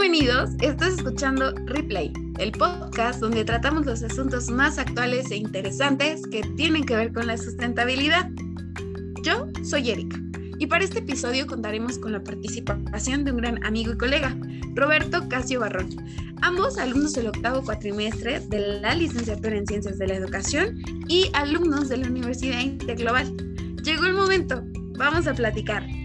Bienvenidos, estás escuchando Replay, el podcast donde tratamos los asuntos más actuales e interesantes que tienen que ver con la sustentabilidad. Yo soy Erika y para este episodio contaremos con la participación de un gran amigo y colega, Roberto Casio Barrón, ambos alumnos del octavo cuatrimestre de la licenciatura en Ciencias de la Educación y alumnos de la Universidad Interglobal. Llegó el momento, vamos a platicar.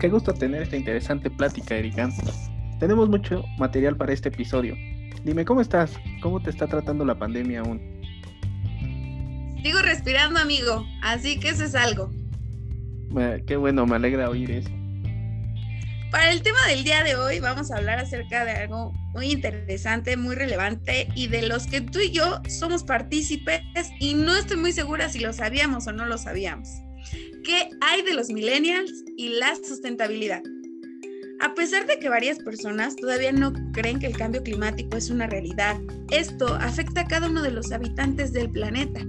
Qué gusto tener esta interesante plática, Erika. Tenemos mucho material para este episodio. Dime, ¿cómo estás? ¿Cómo te está tratando la pandemia aún? Sigo respirando, amigo, así que eso es algo. qué bueno, me alegra oír eso. Para el tema del día de hoy vamos a hablar acerca de algo muy interesante, muy relevante y de los que tú y yo somos partícipes y no estoy muy segura si lo sabíamos o no lo sabíamos. ¿Qué hay de los millennials y la sustentabilidad? A pesar de que varias personas todavía no creen que el cambio climático es una realidad, esto afecta a cada uno de los habitantes del planeta.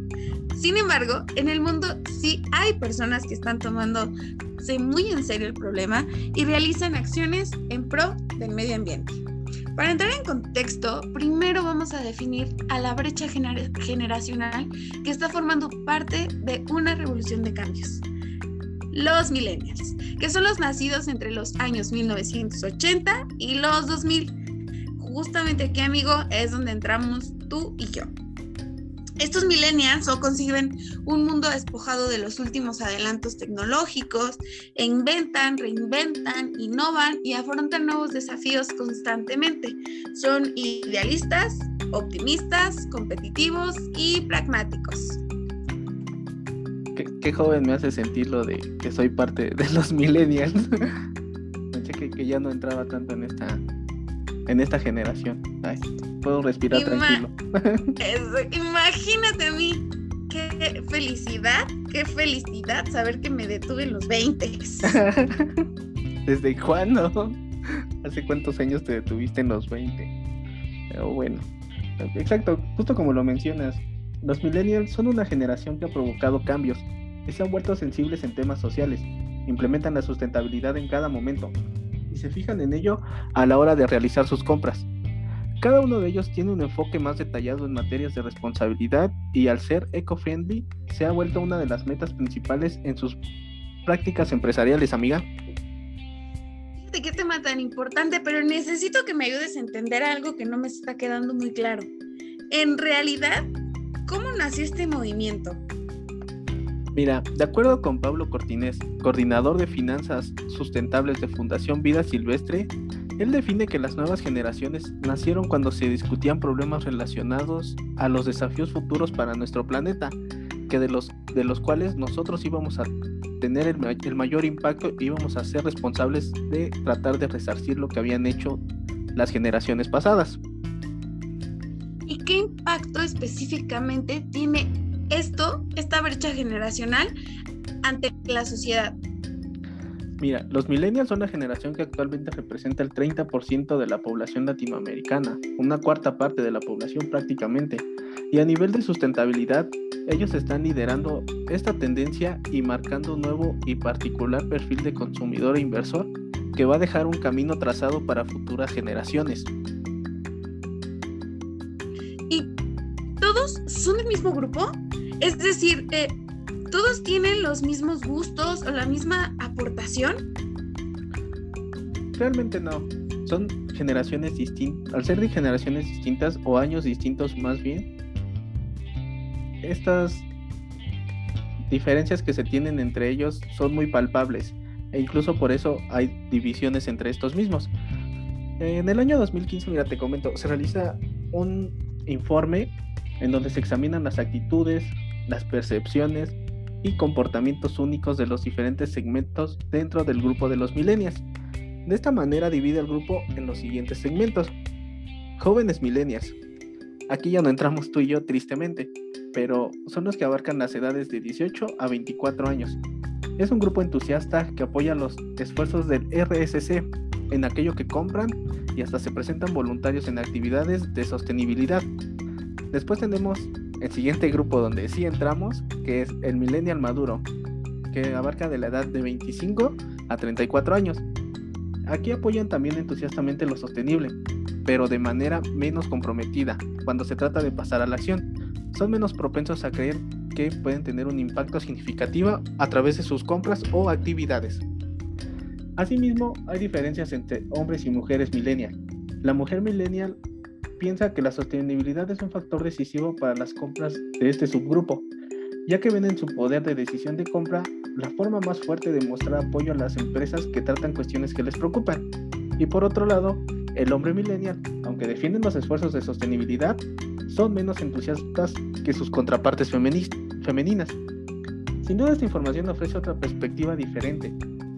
Sin embargo, en el mundo sí hay personas que están tomándose muy en serio el problema y realizan acciones en pro del medio ambiente. Para entrar en contexto, primero vamos a definir a la brecha generacional que está formando parte de una revolución de cambios los millennials, que son los nacidos entre los años 1980 y los 2000. Justamente aquí, amigo, es donde entramos tú y yo. Estos millennials o conciben un mundo despojado de los últimos adelantos tecnológicos inventan, reinventan, innovan y afrontan nuevos desafíos constantemente. Son idealistas, optimistas, competitivos y pragmáticos qué, joven me hace sentir lo de que soy parte de los millennials. Pensé que, ya no entraba tanto en esta en esta generación. puedo respirar tranquilo. imagínate a mí. Qué felicidad, qué felicidad saber que me detuve en los 20. ¿Desde cuándo? ¿Hace cuántos años te detuviste en los 20? Pero bueno, exacto, justo como lo mencionas, los millennials son una generación que ha provocado cambios y se han vuelto sensibles en temas sociales, implementan la sustentabilidad en cada momento y se fijan en ello a la hora de realizar sus compras. Cada uno de ellos tiene un enfoque más detallado en materias de responsabilidad y al ser eco-friendly se ha vuelto una de las metas principales en sus prácticas empresariales, amiga. ¿De qué tema tan importante? Pero necesito que me ayudes a entender algo que no me está quedando muy claro. En realidad, ¿Cómo nació este movimiento? Mira, de acuerdo con Pablo Cortines, coordinador de finanzas sustentables de Fundación Vida Silvestre, él define que las nuevas generaciones nacieron cuando se discutían problemas relacionados a los desafíos futuros para nuestro planeta, que de los, de los cuales nosotros íbamos a tener el, el mayor impacto y íbamos a ser responsables de tratar de resarcir lo que habían hecho las generaciones pasadas qué impacto específicamente tiene esto, esta brecha generacional, ante la sociedad? Mira, los millennials son la generación que actualmente representa el 30% de la población latinoamericana, una cuarta parte de la población prácticamente. Y a nivel de sustentabilidad, ellos están liderando esta tendencia y marcando un nuevo y particular perfil de consumidor e inversor que va a dejar un camino trazado para futuras generaciones. Mismo grupo? Es decir, eh, ¿todos tienen los mismos gustos o la misma aportación? Realmente no. Son generaciones distintas. Al ser de generaciones distintas o años distintos más bien, estas diferencias que se tienen entre ellos son muy palpables e incluso por eso hay divisiones entre estos mismos. En el año 2015, mira, te comento, se realiza un informe en donde se examinan las actitudes, las percepciones y comportamientos únicos de los diferentes segmentos dentro del grupo de los millennials. De esta manera divide el grupo en los siguientes segmentos. Jóvenes millennials. Aquí ya no entramos tú y yo tristemente, pero son los que abarcan las edades de 18 a 24 años. Es un grupo entusiasta que apoya los esfuerzos del RSC en aquello que compran y hasta se presentan voluntarios en actividades de sostenibilidad, Después tenemos el siguiente grupo donde sí entramos, que es el millennial maduro, que abarca de la edad de 25 a 34 años. Aquí apoyan también entusiastamente lo sostenible, pero de manera menos comprometida cuando se trata de pasar a la acción. Son menos propensos a creer que pueden tener un impacto significativo a través de sus compras o actividades. Asimismo, hay diferencias entre hombres y mujeres millennial. La mujer millennial piensa que la sostenibilidad es un factor decisivo para las compras de este subgrupo, ya que ven en su poder de decisión de compra la forma más fuerte de mostrar apoyo a las empresas que tratan cuestiones que les preocupan. Y por otro lado, el hombre millennial, aunque defienden los esfuerzos de sostenibilidad, son menos entusiastas que sus contrapartes femeninas. Sin duda esta información ofrece otra perspectiva diferente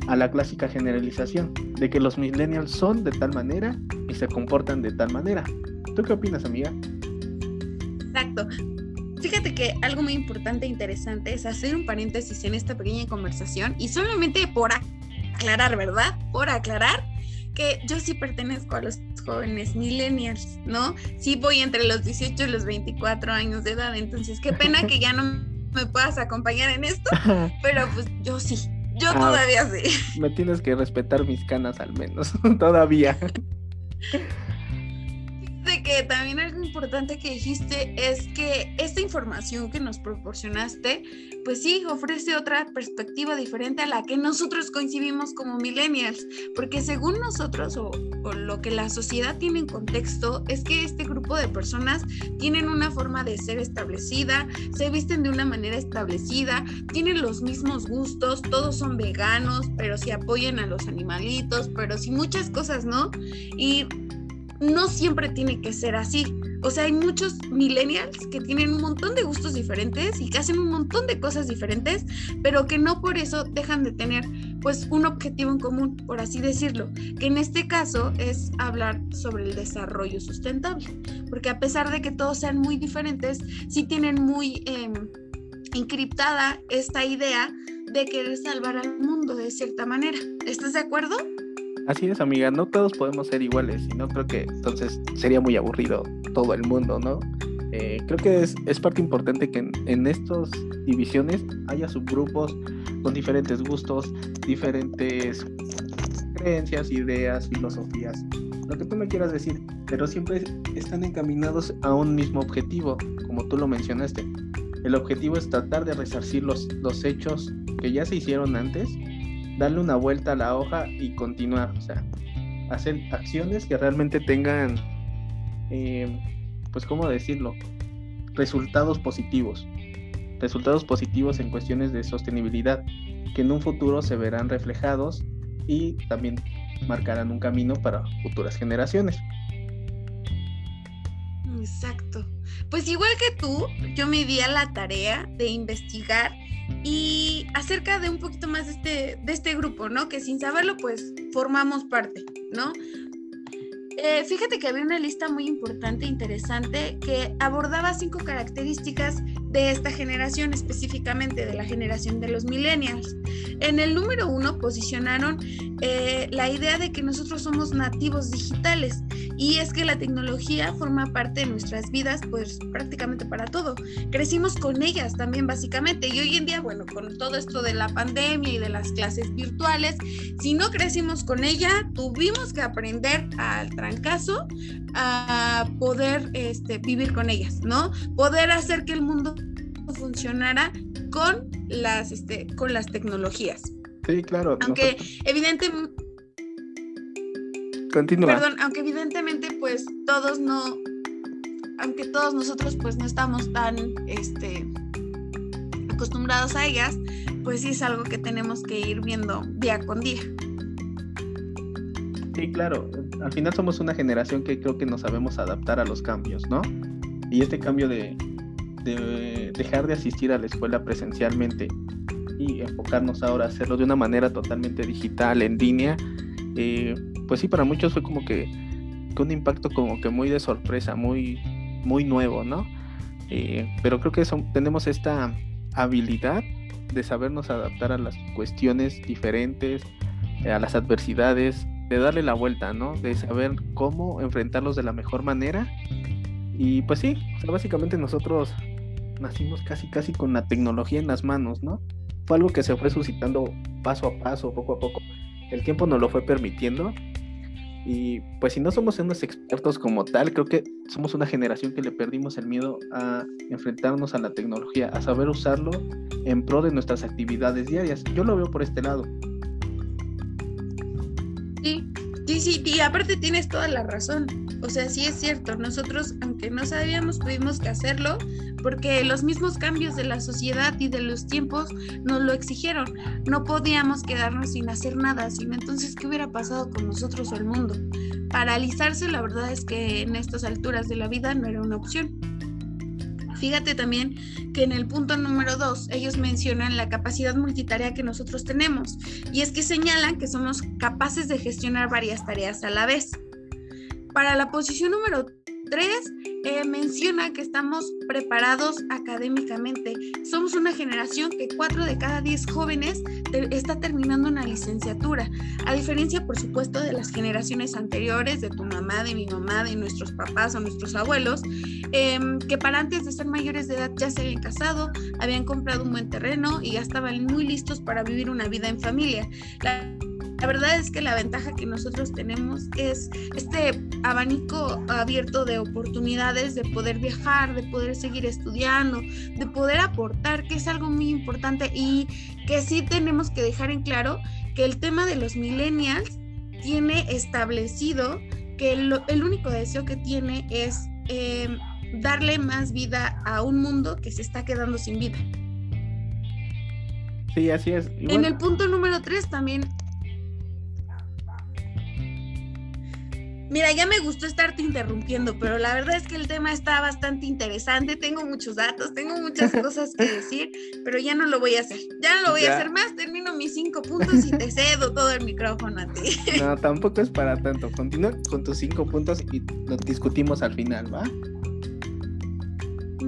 a la clásica generalización de que los millennials son de tal manera y se comportan de tal manera. ¿Tú qué opinas, amiga? Exacto. Fíjate que algo muy importante e interesante es hacer un paréntesis en esta pequeña conversación y solamente por aclarar, ¿verdad? Por aclarar que yo sí pertenezco a los jóvenes millennials, ¿no? Sí voy entre los 18 y los 24 años de edad, entonces qué pena que ya no me puedas acompañar en esto, pero pues yo sí, yo ah, todavía sí. Me tienes que respetar mis canas al menos, todavía que también algo importante que dijiste es que esta información que nos proporcionaste, pues sí, ofrece otra perspectiva diferente a la que nosotros coincidimos como millennials, porque según nosotros o, lo que la sociedad tiene en contexto es que este grupo de personas tienen una forma de ser establecida, se visten de una manera establecida, tienen los mismos gustos, todos son veganos, pero sí apoyan a los animalitos, pero sí muchas cosas, ¿no? Y no siempre tiene que ser así. O sea, hay muchos millennials que tienen un montón de gustos diferentes y que hacen un montón de cosas diferentes, pero que no por eso dejan de tener pues un objetivo en común, por así decirlo, que en este caso es hablar sobre el desarrollo sustentable, porque a pesar de que todos sean muy diferentes, sí tienen muy em, encriptada esta idea de querer salvar al mundo de cierta manera. ¿Estás de acuerdo? Así es, amiga, no todos podemos ser iguales y no creo que entonces sería muy aburrido todo el mundo, ¿no? Eh, creo que es, parte importante que en, estas divisiones haya subgrupos con diferentes gustos, diferentes creencias, ideas, filosofías, lo que tú me quieras decir, pero siempre están encaminados a un mismo objetivo, como tú lo mencionaste. El objetivo es tratar de resarcir los, los hechos que ya se hicieron antes darle una vuelta a la hoja y continuar, o sea, hacer acciones que realmente tengan, eh, pues, ¿cómo decirlo? Resultados positivos, resultados positivos en cuestiones de sostenibilidad, que en un futuro se verán reflejados y también marcarán un camino para futuras generaciones. Exacto. Pues igual que tú, yo me di a la tarea de investigar y acerca de un poquito más de este, de este grupo, ¿no? Que sin saberlo, pues formamos parte, ¿no? Eh, fíjate que había una lista muy importante, interesante, que abordaba cinco características de esta generación, específicamente de la generación de los millennials. En el número uno posicionaron eh, la idea de que nosotros somos nativos digitales y es que la tecnología forma parte de nuestras vidas pues prácticamente para todo. Crecimos con ellas también básicamente y hoy en día, bueno, con todo esto de la pandemia y de las clases virtuales, si no crecimos con ella, tuvimos que aprender al trancazo a poder este, vivir con ellas, ¿no? Poder hacer que el mundo funcionara con las, este, con las tecnologías. Sí, claro. Aunque evidentemente... Continúa. Perdón, aunque evidentemente pues todos no, aunque todos nosotros pues no estamos tan este, acostumbrados a ellas, pues sí es algo que tenemos que ir viendo día con día. Sí, claro. Al final somos una generación que creo que nos sabemos adaptar a los cambios, ¿no? Y este cambio de, dejar de asistir a la escuela presencialmente y enfocarnos ahora a hacerlo de una manera totalmente digital, en línea, eh, pues sí, para muchos fue como que, un impacto como que muy de sorpresa, muy, muy nuevo, ¿no? Eh, pero creo que tenemos esta habilidad de sabernos adaptar a las cuestiones diferentes, a las adversidades, de darle la vuelta, ¿no? De saber cómo enfrentarlos de la mejor manera. Y pues sí, básicamente nosotros nacimos casi casi con la tecnología en las manos, ¿no? Fue algo que se fue suscitando paso a paso, poco a poco. el tiempo nos lo fue permitiendo. Y pues si no somos unos expertos como tal, creo que somos una generación que le perdimos el miedo a enfrentarnos a la tecnología, a saber usarlo en pro de nuestras actividades diarias. Yo lo veo por este lado. Sí, sí, sí, y aparte tienes toda la razón. O sea, sí es cierto, nosotros, aunque no sabíamos, tuvimos que hacerlo porque los mismos cambios de la sociedad y de los tiempos nos lo exigieron. No podíamos quedarnos sin hacer nada, sino entonces, ¿qué hubiera pasado con nosotros o el mundo? Paralizarse, la verdad es que en estas alturas de la vida no era una opción. Fíjate también que en el punto número dos ellos mencionan la capacidad multitarea que nosotros tenemos y es que señalan que somos capaces de gestionar varias tareas a la vez. Para la posición número 3 eh, menciona que estamos preparados académicamente. Somos una generación que 4 de cada 10 jóvenes está terminando una licenciatura, a diferencia por supuesto de las generaciones anteriores, de tu mamá, de mi mamá, de nuestros papás o nuestros abuelos, em, que para antes de ser mayores de edad ya se habían casado, habían comprado un buen terreno y ya estaban muy listos para vivir una vida en familia. La verdad es que la ventaja que nosotros tenemos es este abanico abierto de oportunidades, de poder viajar, de poder seguir estudiando, de poder aportar, que es algo muy importante y que sí tenemos que dejar en claro que el tema de los millennials tiene establecido que el único deseo que tiene es eh, darle más vida a un mundo que se está quedando sin vida. Sí, así es. En el punto número tres también Mira, ya me gustó estarte interrumpiendo, pero la verdad es que el tema está bastante interesante. Tengo muchos datos, tengo muchas cosas que decir, pero ya no lo voy a hacer. Ya no lo voy a hacer más. Termino mis cinco puntos y te cedo todo el micrófono a ti. No, tampoco es para tanto. Continúa con tus cinco puntos y lo discutimos al final, ¿va?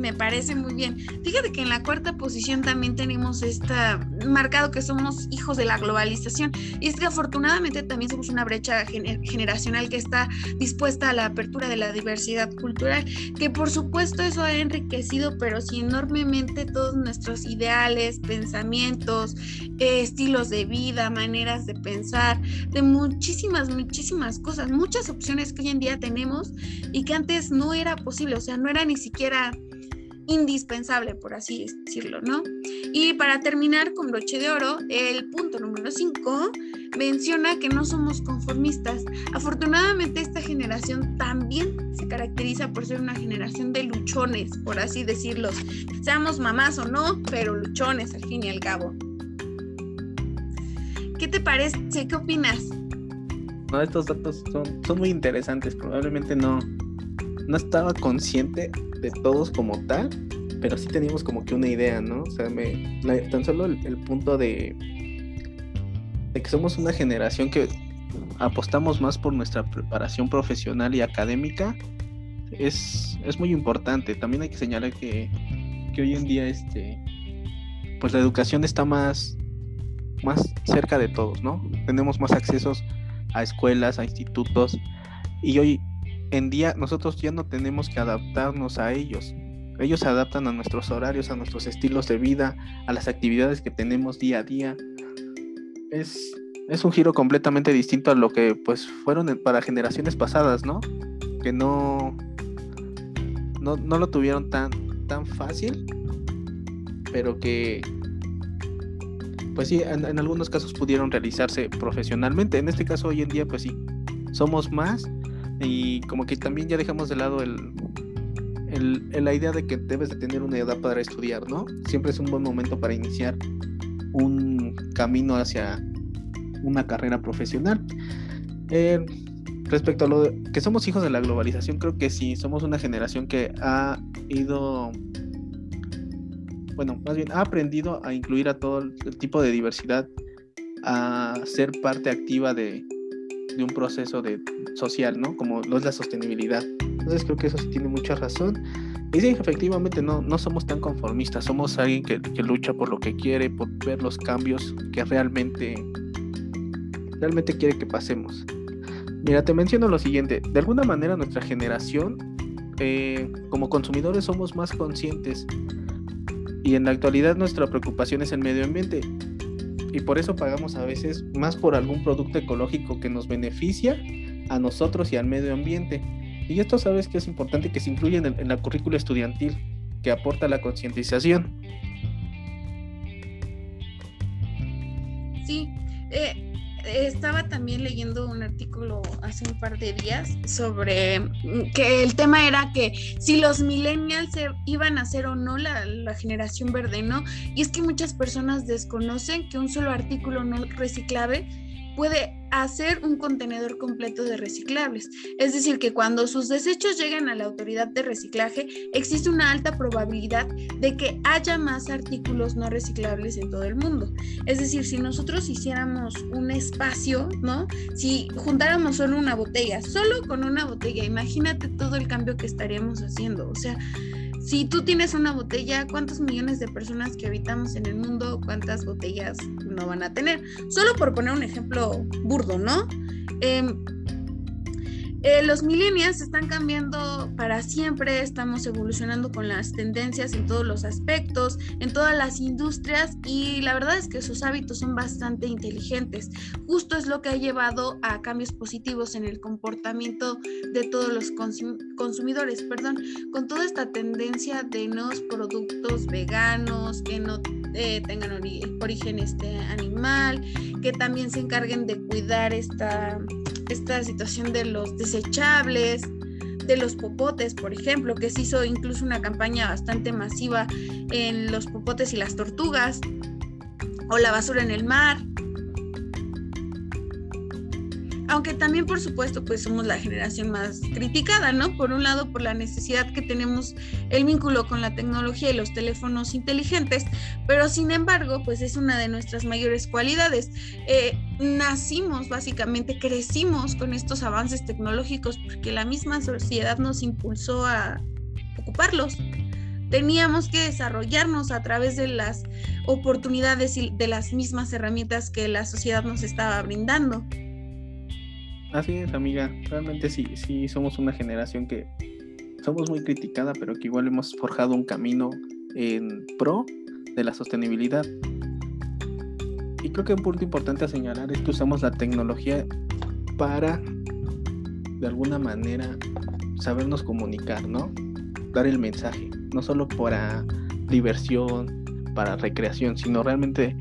Me parece muy bien. Fíjate que en la cuarta posición también tenemos esta marcado que somos hijos de la globalización. Y es que afortunadamente también somos una brecha generacional que está dispuesta a la apertura de la diversidad cultural, que por supuesto eso ha enriquecido, pero sí enormemente todos nuestros ideales, pensamientos, eh, estilos de vida, maneras de pensar, de muchísimas, muchísimas cosas, muchas opciones que hoy en día tenemos y que antes no era posible, o sea, no era ni siquiera indispensable, por así decirlo, ¿no? Y para terminar con broche de oro, el punto número 5 menciona que no somos conformistas. Afortunadamente esta generación también se caracteriza por ser una generación de luchones, por así decirlo. Seamos mamás o no, pero luchones al fin y al cabo. ¿Qué te parece? ¿Qué opinas? No, estos datos son muy interesantes. Probablemente no, no estaba consciente de todos como tal, pero sí teníamos como que una idea, ¿no? O sea, me, tan solo el, punto de, de que somos una generación que apostamos más por nuestra preparación profesional y académica es, es muy importante. También hay que señalar que, que hoy en día este, pues la educación está más, más cerca de todos, ¿no? Tenemos más accesos a escuelas, a institutos y hoy en día nosotros ya no tenemos que adaptarnos a ellos. Ellos se adaptan a nuestros horarios, a nuestros estilos de vida, a las actividades que tenemos día a día. Es, es un giro completamente distinto a lo que pues fueron para generaciones pasadas, ¿no? Que no, no, no lo tuvieron tan, tan fácil, pero que pues sí, en, en, algunos casos pudieron realizarse profesionalmente. En este caso, hoy en día, pues sí, somos más y como que también ya dejamos de lado el, la idea de que debes de tener una edad para estudiar, ¿no? Siempre es un buen momento para iniciar un camino hacia una carrera profesional. Eh, respecto a lo de, que somos hijos de la globalización, creo que sí, somos una generación que ha ido, bueno, más bien ha aprendido a incluir a todo el tipo de diversidad, a ser parte activa de, de un proceso de social, ¿no? Como lo es la sostenibilidad. Entonces creo que eso sí tiene mucha razón. Y sí, efectivamente no, no somos tan conformistas, somos alguien que, que lucha por lo que quiere, por ver los cambios que realmente, realmente quiere que pasemos. Mira, te menciono lo siguiente, de alguna manera nuestra generación, eh, como consumidores somos más conscientes y en la actualidad nuestra preocupación es el medio ambiente y por eso pagamos a veces más por algún producto ecológico que nos beneficia a nosotros y al medio ambiente. Y esto sabes que es importante que se incluya en, la currícula estudiantil, que aporta la concientización. Sí, eh, estaba también leyendo un artículo hace un par de días sobre mm, que el tema era que si los millennials iban a ser o no la, generación verde, ¿no? Y es que muchas personas desconocen que un solo artículo no reciclable puede hacer un contenedor completo de reciclables. Es decir, que cuando sus desechos lleguen a la autoridad de reciclaje, existe una alta probabilidad de que haya más artículos no reciclables en todo el mundo. Es decir, si nosotros hiciéramos un espacio, ¿no? Si juntáramos solo una botella, solo con una botella, imagínate todo el cambio que estaríamos haciendo. O sea, si tú tienes una botella, ¿cuántos millones de personas que habitamos en el mundo, cuántas botellas no van a tener? Solo por poner un ejemplo burdo, ¿no? Eh, eh, los millennials están cambiando para siempre, estamos evolucionando con las tendencias en todos los aspectos, en todas las industrias y la verdad es que sus hábitos son bastante inteligentes. Justo es lo que ha llevado a cambios positivos en el comportamiento de todos los consumidores, perdón, con toda esta tendencia de nuevos productos veganos que no eh, tengan origen este, animal, que también se encarguen de cuidar esta esta situación de los desechables, de los popotes, por ejemplo, que se hizo incluso una campaña bastante masiva en los popotes y las tortugas, o la basura en el mar, aunque también por supuesto pues somos la generación más criticada, ¿no? Por un lado por la necesidad que tenemos el vínculo con la tecnología y los teléfonos inteligentes, pero sin embargo pues es una de nuestras mayores cualidades. Eh, nacimos básicamente, crecimos con estos avances tecnológicos porque la misma sociedad nos impulsó a ocuparlos teníamos que desarrollarnos a través de las oportunidades y de las mismas herramientas que la sociedad nos estaba brindando. Así es, amiga. Realmente sí, sí somos una generación que somos muy criticada, pero que igual hemos forjado un camino en pro de la sostenibilidad. Y creo que un punto importante a señalar es que usamos la tecnología para, de alguna manera, sabernos comunicar, ¿no? Dar el mensaje, no solo para diversión, para recreación, sino realmente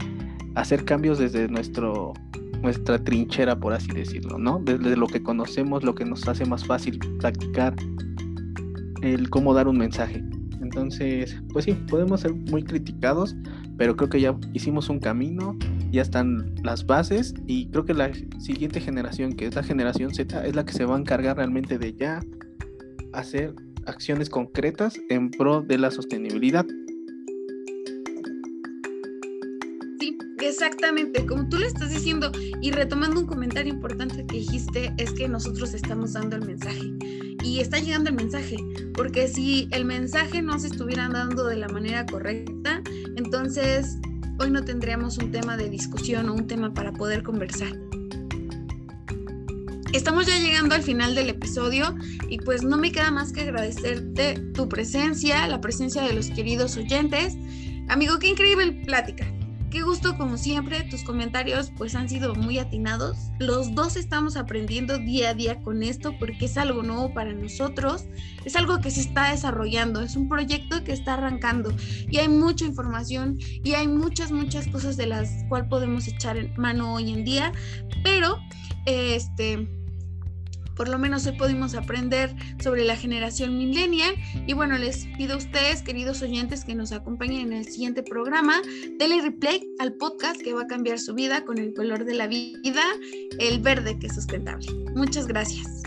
hacer cambios desde nuestro nuestra trinchera, por así decirlo, ¿no? Desde lo que conocemos, lo que nos hace más fácil practicar el cómo dar un mensaje. Entonces, pues sí, podemos ser muy criticados, pero creo que ya hicimos un camino, ya están las bases y creo que la siguiente generación, que es la generación Z, es la que se va a encargar realmente de ya hacer acciones concretas en pro de la sostenibilidad. Exactamente, como tú le estás diciendo y retomando un comentario importante que dijiste, es que nosotros estamos dando el mensaje y está llegando el mensaje, porque si el mensaje no se estuviera dando de la manera correcta, entonces hoy no tendríamos un tema de discusión o un tema para poder conversar. Estamos ya llegando al final del episodio y pues no me queda más que agradecerte tu presencia, la presencia de los queridos oyentes. Amigo, qué increíble plática. Qué gusto, como siempre, tus comentarios pues han sido muy atinados. Los dos estamos aprendiendo día a día con esto porque es algo nuevo para nosotros, es algo que se está desarrollando, es un proyecto que está arrancando y hay mucha información y hay muchas, muchas cosas de las cuales podemos echar mano hoy en día, pero este por lo menos hoy pudimos aprender sobre la generación millennial y bueno, les pido a ustedes, queridos oyentes, que nos acompañen en el siguiente programa, Tele Replay al podcast que va a cambiar su vida con el color de la vida, el verde que es sustentable. Muchas gracias.